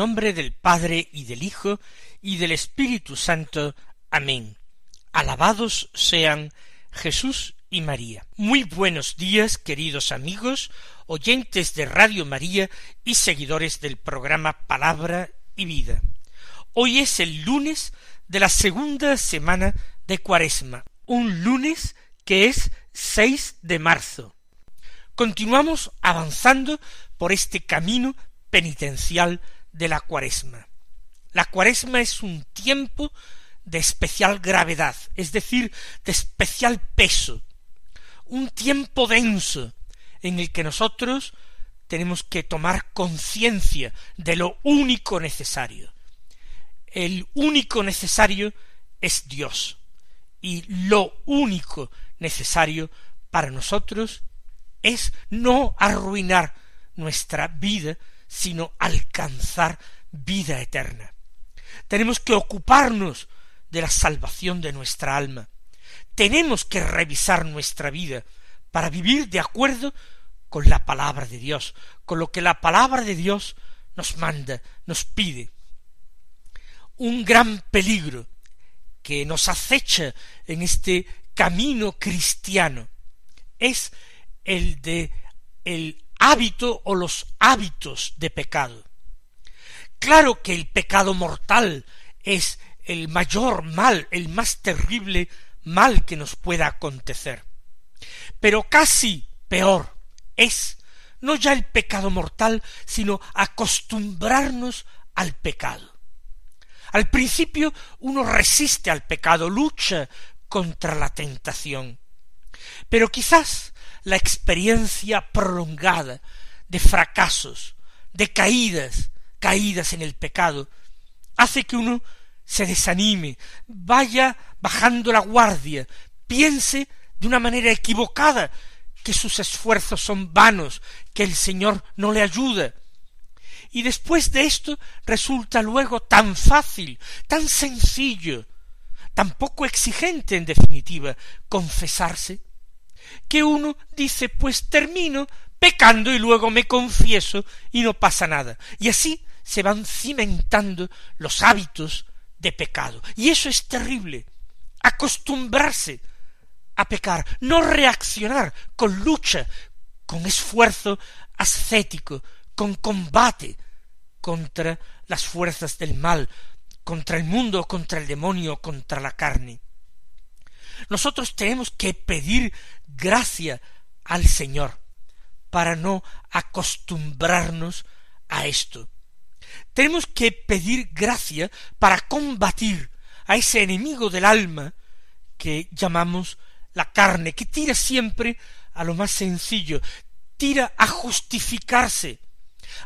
Nombre del Padre y del Hijo y del Espíritu Santo. Amén. Alabados sean Jesús y María. Muy buenos días, queridos amigos, oyentes de Radio María y seguidores del programa Palabra y Vida. Hoy es el lunes de la segunda semana de Cuaresma, un lunes que es 6 de marzo. Continuamos avanzando por este camino penitencial de la cuaresma. La cuaresma es un tiempo de especial gravedad, es decir, de especial peso, un tiempo denso en el que nosotros tenemos que tomar conciencia de lo único necesario. El único necesario es Dios, y lo único necesario para nosotros es no arruinar nuestra vida sino alcanzar vida eterna. Tenemos que ocuparnos de la salvación de nuestra alma. Tenemos que revisar nuestra vida para vivir de acuerdo con la palabra de Dios, con lo que la palabra de Dios nos manda, nos pide. Un gran peligro que nos acecha en este camino cristiano es el de el hábito o los hábitos de pecado. Claro que el pecado mortal es el mayor mal, el más terrible mal que nos pueda acontecer. Pero casi peor es no ya el pecado mortal, sino acostumbrarnos al pecado. Al principio uno resiste al pecado, lucha contra la tentación. Pero quizás la experiencia prolongada de fracasos, de caídas, caídas en el pecado, hace que uno se desanime, vaya bajando la guardia, piense de una manera equivocada que sus esfuerzos son vanos, que el Señor no le ayuda. Y después de esto resulta luego tan fácil, tan sencillo, tan poco exigente en definitiva, confesarse que uno dice pues termino pecando y luego me confieso y no pasa nada. Y así se van cimentando los hábitos de pecado. Y eso es terrible. Acostumbrarse a pecar, no reaccionar con lucha, con esfuerzo ascético, con combate contra las fuerzas del mal, contra el mundo, contra el demonio, contra la carne. Nosotros tenemos que pedir gracia al Señor para no acostumbrarnos a esto. Tenemos que pedir gracia para combatir a ese enemigo del alma que llamamos la carne, que tira siempre a lo más sencillo, tira a justificarse,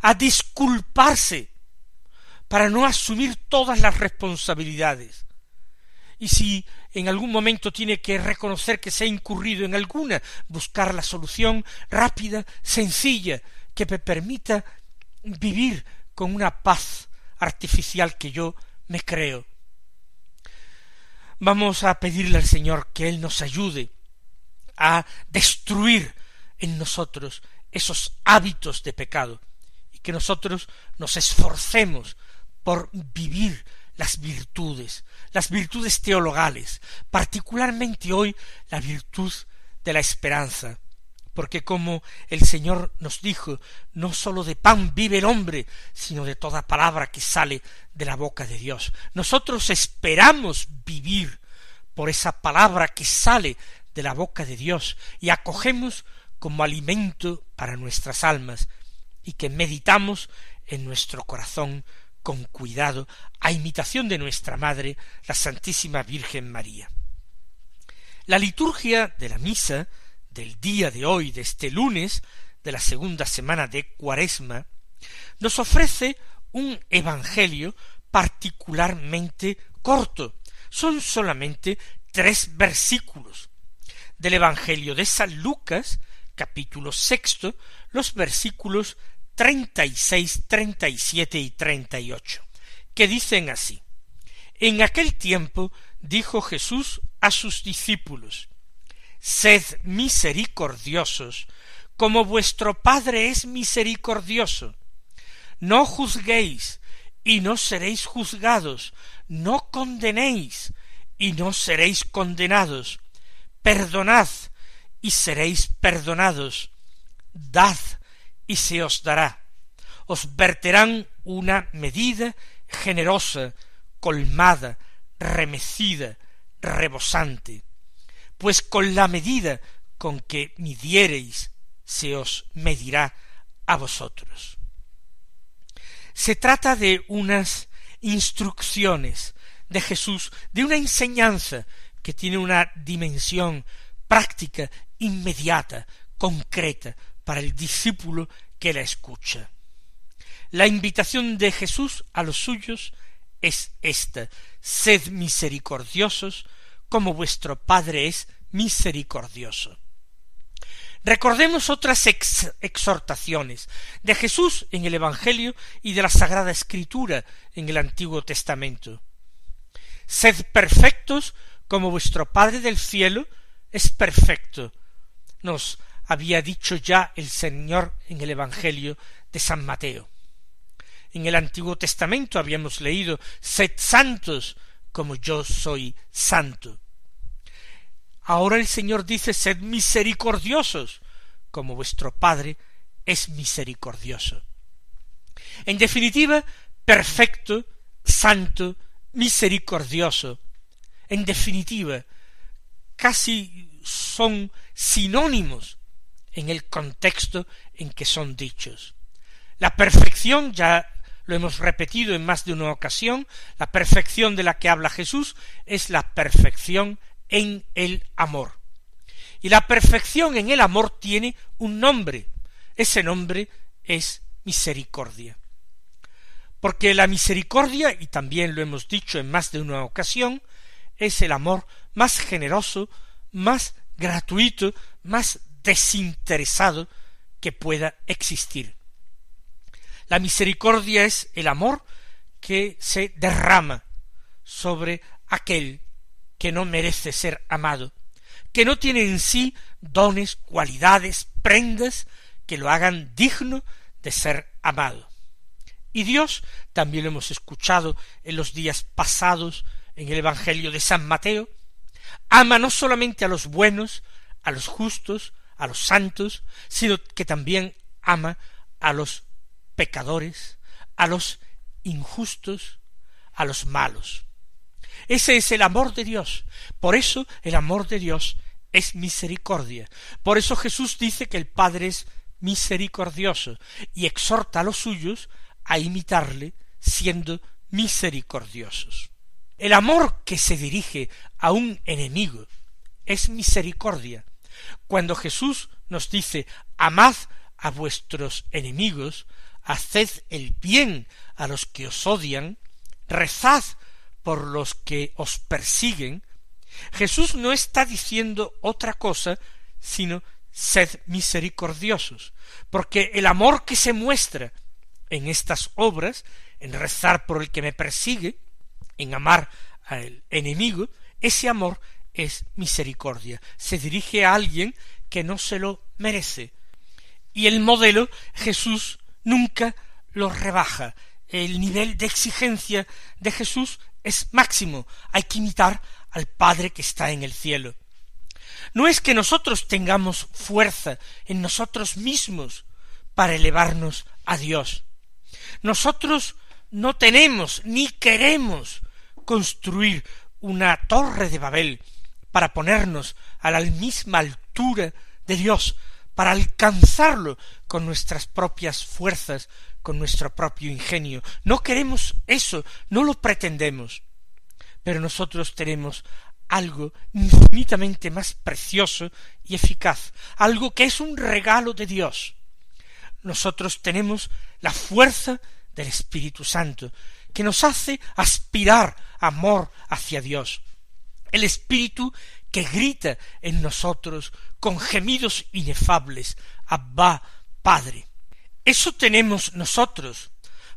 a disculparse, para no asumir todas las responsabilidades. Y si en algún momento tiene que reconocer que se ha incurrido en alguna, buscar la solución rápida, sencilla, que me permita vivir con una paz artificial que yo me creo. Vamos a pedirle al Señor que Él nos ayude a destruir en nosotros esos hábitos de pecado y que nosotros nos esforcemos por vivir las virtudes, las virtudes teologales, particularmente hoy la virtud de la esperanza, porque como el Señor nos dijo, no sólo de pan vive el hombre, sino de toda palabra que sale de la boca de Dios. Nosotros esperamos vivir por esa palabra que sale de la boca de Dios y acogemos como alimento para nuestras almas y que meditamos en nuestro corazón con cuidado, a imitación de nuestra Madre, la Santísima Virgen María. La liturgia de la misa del día de hoy, de este lunes, de la segunda semana de Cuaresma, nos ofrece un evangelio particularmente corto. Son solamente tres versículos del Evangelio de San Lucas, capítulo sexto, los versículos treinta y seis, treinta y siete y treinta y ocho, que dicen así. En aquel tiempo dijo Jesús a sus discípulos, Sed misericordiosos, como vuestro Padre es misericordioso. No juzguéis, y no seréis juzgados, no condenéis, y no seréis condenados, perdonad, y seréis perdonados, dad, y se os dará. Os verterán una medida generosa, colmada, remecida, rebosante, pues con la medida con que midiereis se os medirá a vosotros. Se trata de unas instrucciones de Jesús, de una enseñanza que tiene una dimensión práctica, inmediata, concreta, para el discípulo que la escucha. La invitación de Jesús a los suyos es esta sed misericordiosos como vuestro Padre es misericordioso. Recordemos otras exhortaciones de Jesús en el Evangelio y de la Sagrada Escritura en el Antiguo Testamento. Sed perfectos como vuestro Padre del cielo es perfecto. Nos había dicho ya el Señor en el Evangelio de San Mateo. En el Antiguo Testamento habíamos leído Sed santos como yo soy santo. Ahora el Señor dice Sed misericordiosos como vuestro Padre es misericordioso. En definitiva, perfecto, santo, misericordioso. En definitiva, casi son sinónimos en el contexto en que son dichos. La perfección, ya lo hemos repetido en más de una ocasión, la perfección de la que habla Jesús es la perfección en el amor. Y la perfección en el amor tiene un nombre. Ese nombre es misericordia. Porque la misericordia, y también lo hemos dicho en más de una ocasión, es el amor más generoso, más gratuito, más desinteresado que pueda existir. La misericordia es el amor que se derrama sobre aquel que no merece ser amado, que no tiene en sí dones, cualidades, prendas que lo hagan digno de ser amado. Y Dios, también lo hemos escuchado en los días pasados en el Evangelio de San Mateo, ama no solamente a los buenos, a los justos, a los santos, sino que también ama a los pecadores, a los injustos, a los malos. Ese es el amor de Dios. Por eso el amor de Dios es misericordia. Por eso Jesús dice que el Padre es misericordioso y exhorta a los suyos a imitarle siendo misericordiosos. El amor que se dirige a un enemigo es misericordia. Cuando Jesús nos dice amad a vuestros enemigos, haced el bien a los que os odian, rezad por los que os persiguen, Jesús no está diciendo otra cosa sino sed misericordiosos, porque el amor que se muestra en estas obras, en rezar por el que me persigue, en amar al enemigo, ese amor es misericordia. Se dirige a alguien que no se lo merece. Y el modelo Jesús nunca lo rebaja. El nivel de exigencia de Jesús es máximo. Hay que imitar al Padre que está en el cielo. No es que nosotros tengamos fuerza en nosotros mismos para elevarnos a Dios. Nosotros no tenemos ni queremos construir una torre de Babel para ponernos a la misma altura de Dios, para alcanzarlo con nuestras propias fuerzas, con nuestro propio ingenio. No queremos eso, no lo pretendemos. Pero nosotros tenemos algo infinitamente más precioso y eficaz, algo que es un regalo de Dios. Nosotros tenemos la fuerza del Espíritu Santo, que nos hace aspirar amor hacia Dios. El Espíritu que grita en nosotros con gemidos inefables, Abba, Padre. Eso tenemos nosotros.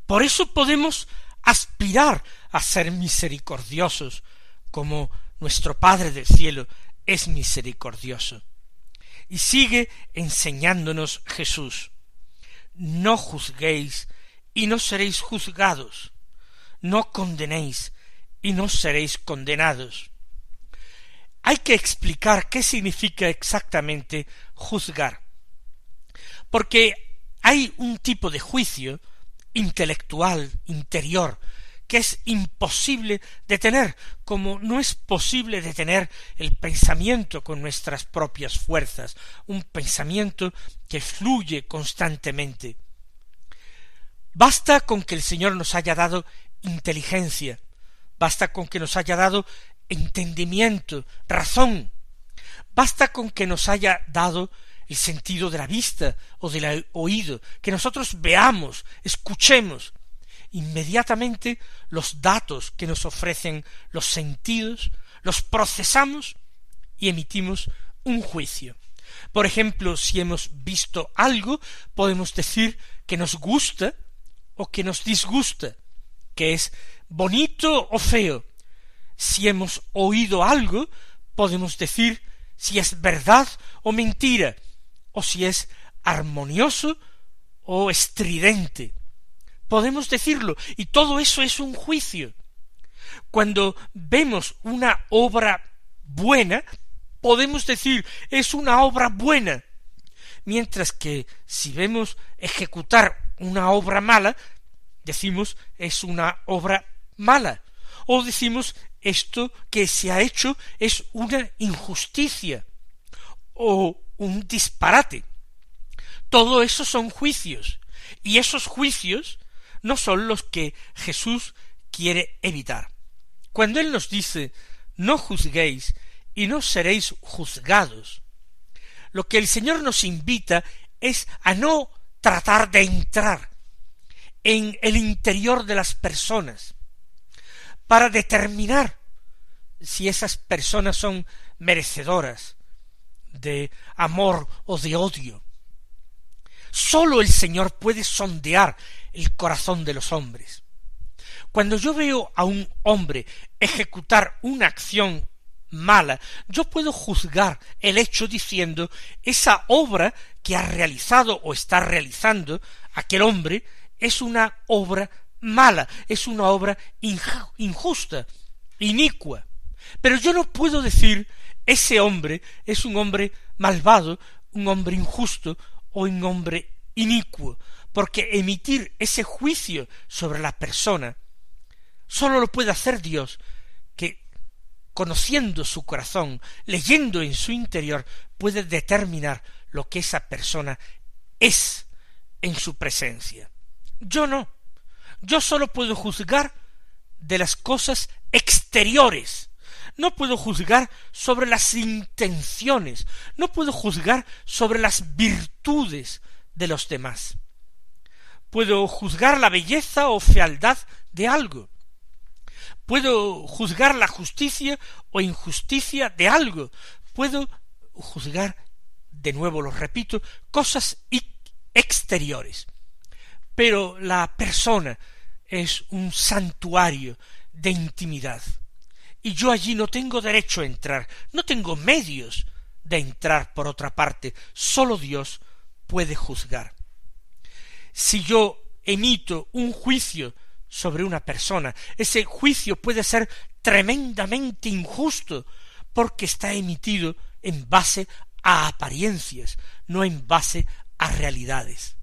Por eso podemos aspirar a ser misericordiosos, como nuestro Padre del cielo es misericordioso. Y sigue enseñándonos Jesús. No juzguéis y no seréis juzgados. No condenéis y no seréis condenados. Hay que explicar qué significa exactamente juzgar. Porque hay un tipo de juicio intelectual, interior, que es imposible detener, como no es posible detener el pensamiento con nuestras propias fuerzas, un pensamiento que fluye constantemente. Basta con que el Señor nos haya dado inteligencia, basta con que nos haya dado entendimiento, razón, basta con que nos haya dado el sentido de la vista o del oído, que nosotros veamos, escuchemos, inmediatamente los datos que nos ofrecen los sentidos, los procesamos y emitimos un juicio. Por ejemplo, si hemos visto algo, podemos decir que nos gusta o que nos disgusta, que es bonito o feo. Si hemos oído algo, podemos decir si es verdad o mentira, o si es armonioso o estridente. Podemos decirlo, y todo eso es un juicio. Cuando vemos una obra buena, podemos decir es una obra buena, mientras que si vemos ejecutar una obra mala, decimos es una obra mala, o decimos esto que se ha hecho es una injusticia, o un disparate. Todo eso son juicios, y esos juicios no son los que Jesús quiere evitar. Cuando Él nos dice no juzguéis y no seréis juzgados, lo que el Señor nos invita es a no tratar de entrar en el interior de las personas para determinar si esas personas son merecedoras de amor o de odio. Sólo el Señor puede sondear el corazón de los hombres. Cuando yo veo a un hombre ejecutar una acción mala, yo puedo juzgar el hecho diciendo esa obra que ha realizado o está realizando aquel hombre es una obra mala, es una obra injusta, inicua. Pero yo no puedo decir ese hombre es un hombre malvado, un hombre injusto o un hombre inicuo, porque emitir ese juicio sobre la persona sólo lo puede hacer Dios, que conociendo su corazón, leyendo en su interior, puede determinar lo que esa persona es en su presencia. Yo no. Yo sólo puedo juzgar de las cosas exteriores. No puedo juzgar sobre las intenciones, no puedo juzgar sobre las virtudes de los demás. Puedo juzgar la belleza o fealdad de algo. Puedo juzgar la justicia o injusticia de algo. Puedo juzgar, de nuevo lo repito, cosas exteriores. Pero la persona es un santuario de intimidad. Y yo allí no tengo derecho a entrar, no tengo medios de entrar por otra parte, sólo Dios puede juzgar. Si yo emito un juicio sobre una persona, ese juicio puede ser tremendamente injusto, porque está emitido en base a apariencias, no en base a realidades.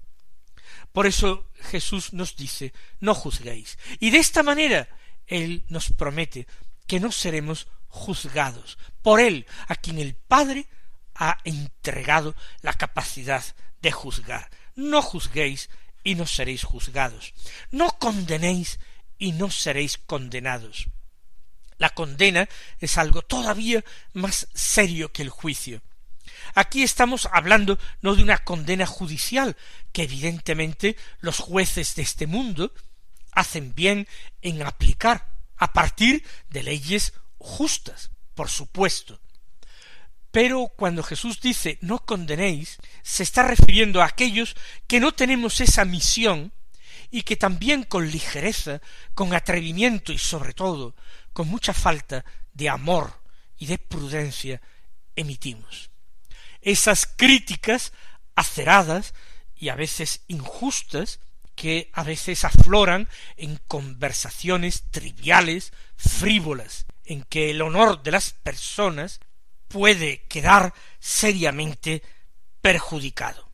Por eso Jesús nos dice, no juzguéis. Y de esta manera Él nos promete que no seremos juzgados por Él, a quien el Padre ha entregado la capacidad de juzgar. No juzguéis y no seréis juzgados. No condenéis y no seréis condenados. La condena es algo todavía más serio que el juicio. Aquí estamos hablando no de una condena judicial, que evidentemente los jueces de este mundo hacen bien en aplicar a partir de leyes justas, por supuesto. Pero cuando Jesús dice no condenéis, se está refiriendo a aquellos que no tenemos esa misión y que también con ligereza, con atrevimiento y sobre todo con mucha falta de amor y de prudencia emitimos. Esas críticas aceradas y a veces injustas que a veces afloran en conversaciones triviales, frívolas, en que el honor de las personas puede quedar seriamente perjudicado.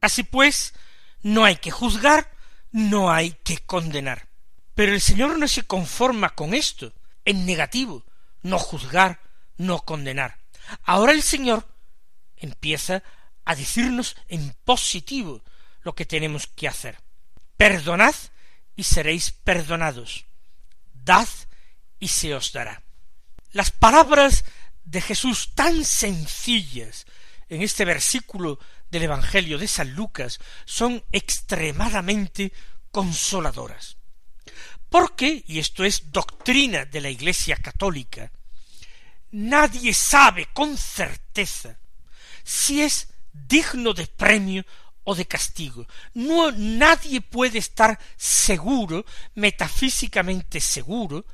Así pues, no hay que juzgar, no hay que condenar. Pero el Señor no se conforma con esto, en negativo, no juzgar, no condenar. Ahora el Señor empieza a decirnos en positivo lo que tenemos que hacer. Perdonad y seréis perdonados. Dad y se os dará. Las palabras de Jesús tan sencillas en este versículo del Evangelio de San Lucas son extremadamente consoladoras. Porque, y esto es doctrina de la Iglesia católica, nadie sabe con certeza si es digno de premio o de castigo. No, nadie puede estar seguro, metafísicamente seguro,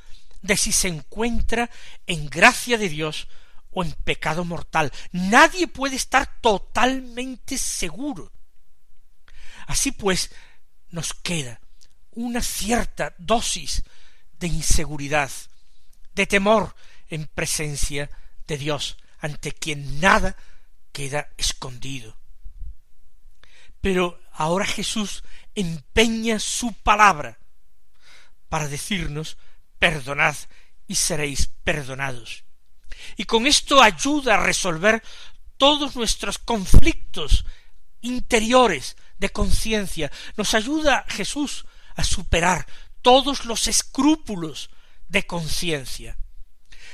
de si se encuentra en gracia de Dios o en pecado mortal. Nadie puede estar totalmente seguro. Así pues, nos queda una cierta dosis de inseguridad, de temor en presencia de Dios, ante quien nada queda escondido. Pero ahora Jesús empeña su palabra para decirnos perdonad y seréis perdonados y con esto ayuda a resolver todos nuestros conflictos interiores de conciencia. Nos ayuda Jesús a superar todos los escrúpulos de conciencia.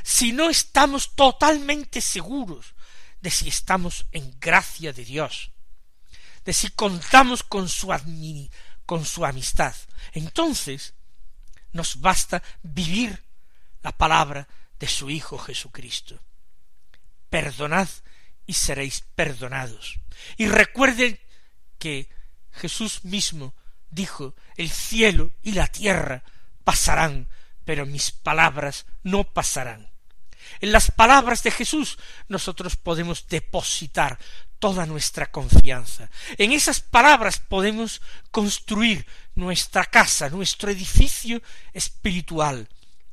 Si no estamos totalmente seguros de si estamos en gracia de Dios, de si contamos con su, con su amistad, entonces nos basta vivir la palabra de su Hijo Jesucristo. Perdonad y seréis perdonados. Y recuerden que Jesús mismo dijo, el cielo y la tierra pasarán, pero mis palabras no pasarán. En las palabras de Jesús nosotros podemos depositar toda nuestra confianza. En esas palabras podemos construir nuestra casa, nuestro edificio espiritual,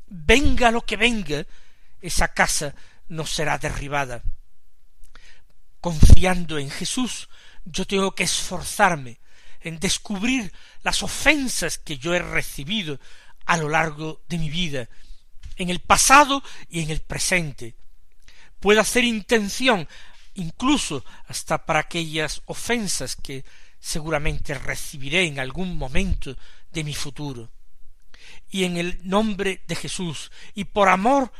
venga lo que venga, esa casa no será derribada. Confiando en Jesús, yo tengo que esforzarme en descubrir las ofensas que yo he recibido a lo largo de mi vida, en el pasado y en el presente. Puedo hacer intención incluso hasta para aquellas ofensas que seguramente recibiré en algún momento de mi futuro y en el nombre de Jesús y por amor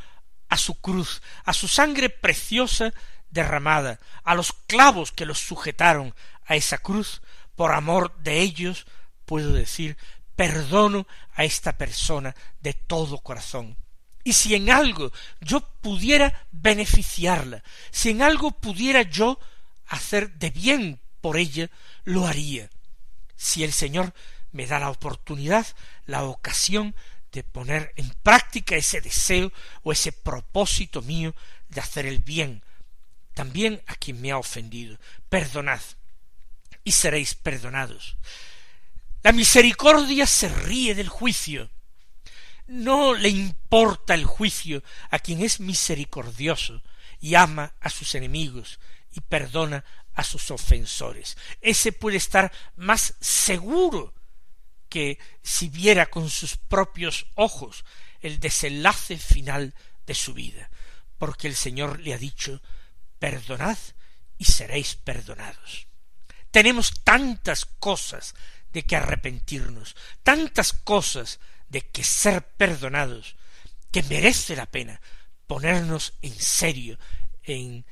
a su cruz, a su sangre preciosa derramada, a los clavos que los sujetaron a esa cruz, por amor de ellos, puedo decir, perdono a esta persona de todo corazón. Y si en algo yo pudiera beneficiarla, si en algo pudiera yo hacer de bien por ella, lo haría. Si el Señor me da la oportunidad, la ocasión de poner en práctica ese deseo o ese propósito mío de hacer el bien, también a quien me ha ofendido. Perdonad y seréis perdonados. La misericordia se ríe del juicio. No le importa el juicio a quien es misericordioso y ama a sus enemigos y perdona a sus ofensores. Ese puede estar más seguro que si viera con sus propios ojos el desenlace final de su vida, porque el Señor le ha dicho perdonad y seréis perdonados. Tenemos tantas cosas de que arrepentirnos, tantas cosas de que ser perdonados, que merece la pena ponernos en serio, en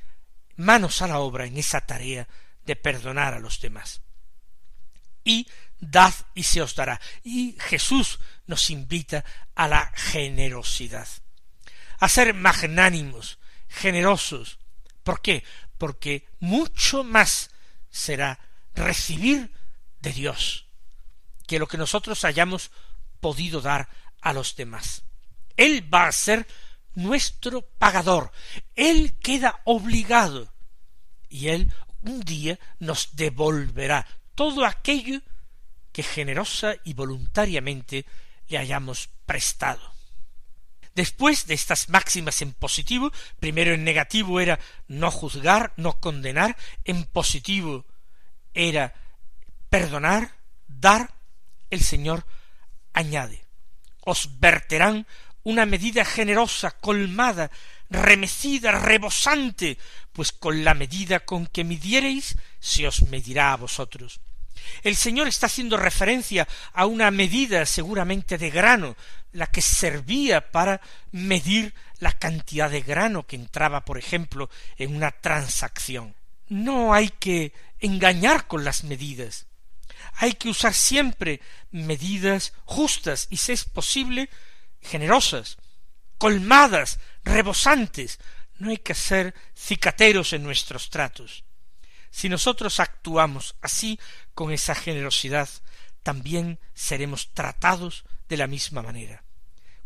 manos a la obra en esa tarea de perdonar a los demás. Y dad y se os dará. Y Jesús nos invita a la generosidad, a ser magnánimos, generosos. ¿Por qué? Porque mucho más será recibir de Dios que lo que nosotros hayamos podido dar a los demás. Él va a ser nuestro pagador. Él queda obligado y Él un día nos devolverá todo aquello que generosa y voluntariamente le hayamos prestado. Después de estas máximas en positivo, primero en negativo era no juzgar, no condenar, en positivo era perdonar, dar, el Señor añade, os verterán una medida generosa, colmada, remecida, rebosante, pues con la medida con que midiereis se os medirá a vosotros. El Señor está haciendo referencia a una medida seguramente de grano, la que servía para medir la cantidad de grano que entraba, por ejemplo, en una transacción. No hay que engañar con las medidas. Hay que usar siempre medidas justas y, si es posible, generosas, colmadas, rebosantes. No hay que ser cicateros en nuestros tratos. Si nosotros actuamos así, con esa generosidad, también seremos tratados de la misma manera.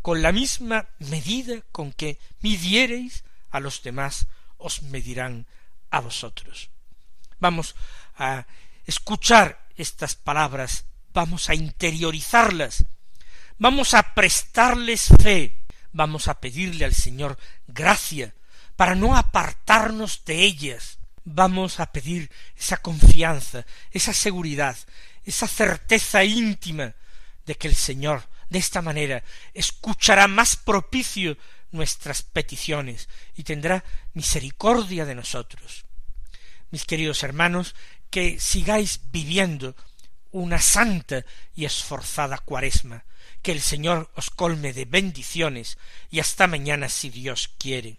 Con la misma medida con que midiereis a los demás, os medirán a vosotros. Vamos a escuchar estas palabras, vamos a interiorizarlas, vamos a prestarles fe, vamos a pedirle al Señor gracia para no apartarnos de ellas, vamos a pedir esa confianza, esa seguridad, esa certeza íntima de que el Señor de esta manera escuchará más propicio nuestras peticiones y tendrá misericordia de nosotros. Mis queridos hermanos, que sigáis viviendo una santa y esforzada cuaresma, que el Señor os colme de bendiciones y hasta mañana si Dios quiere.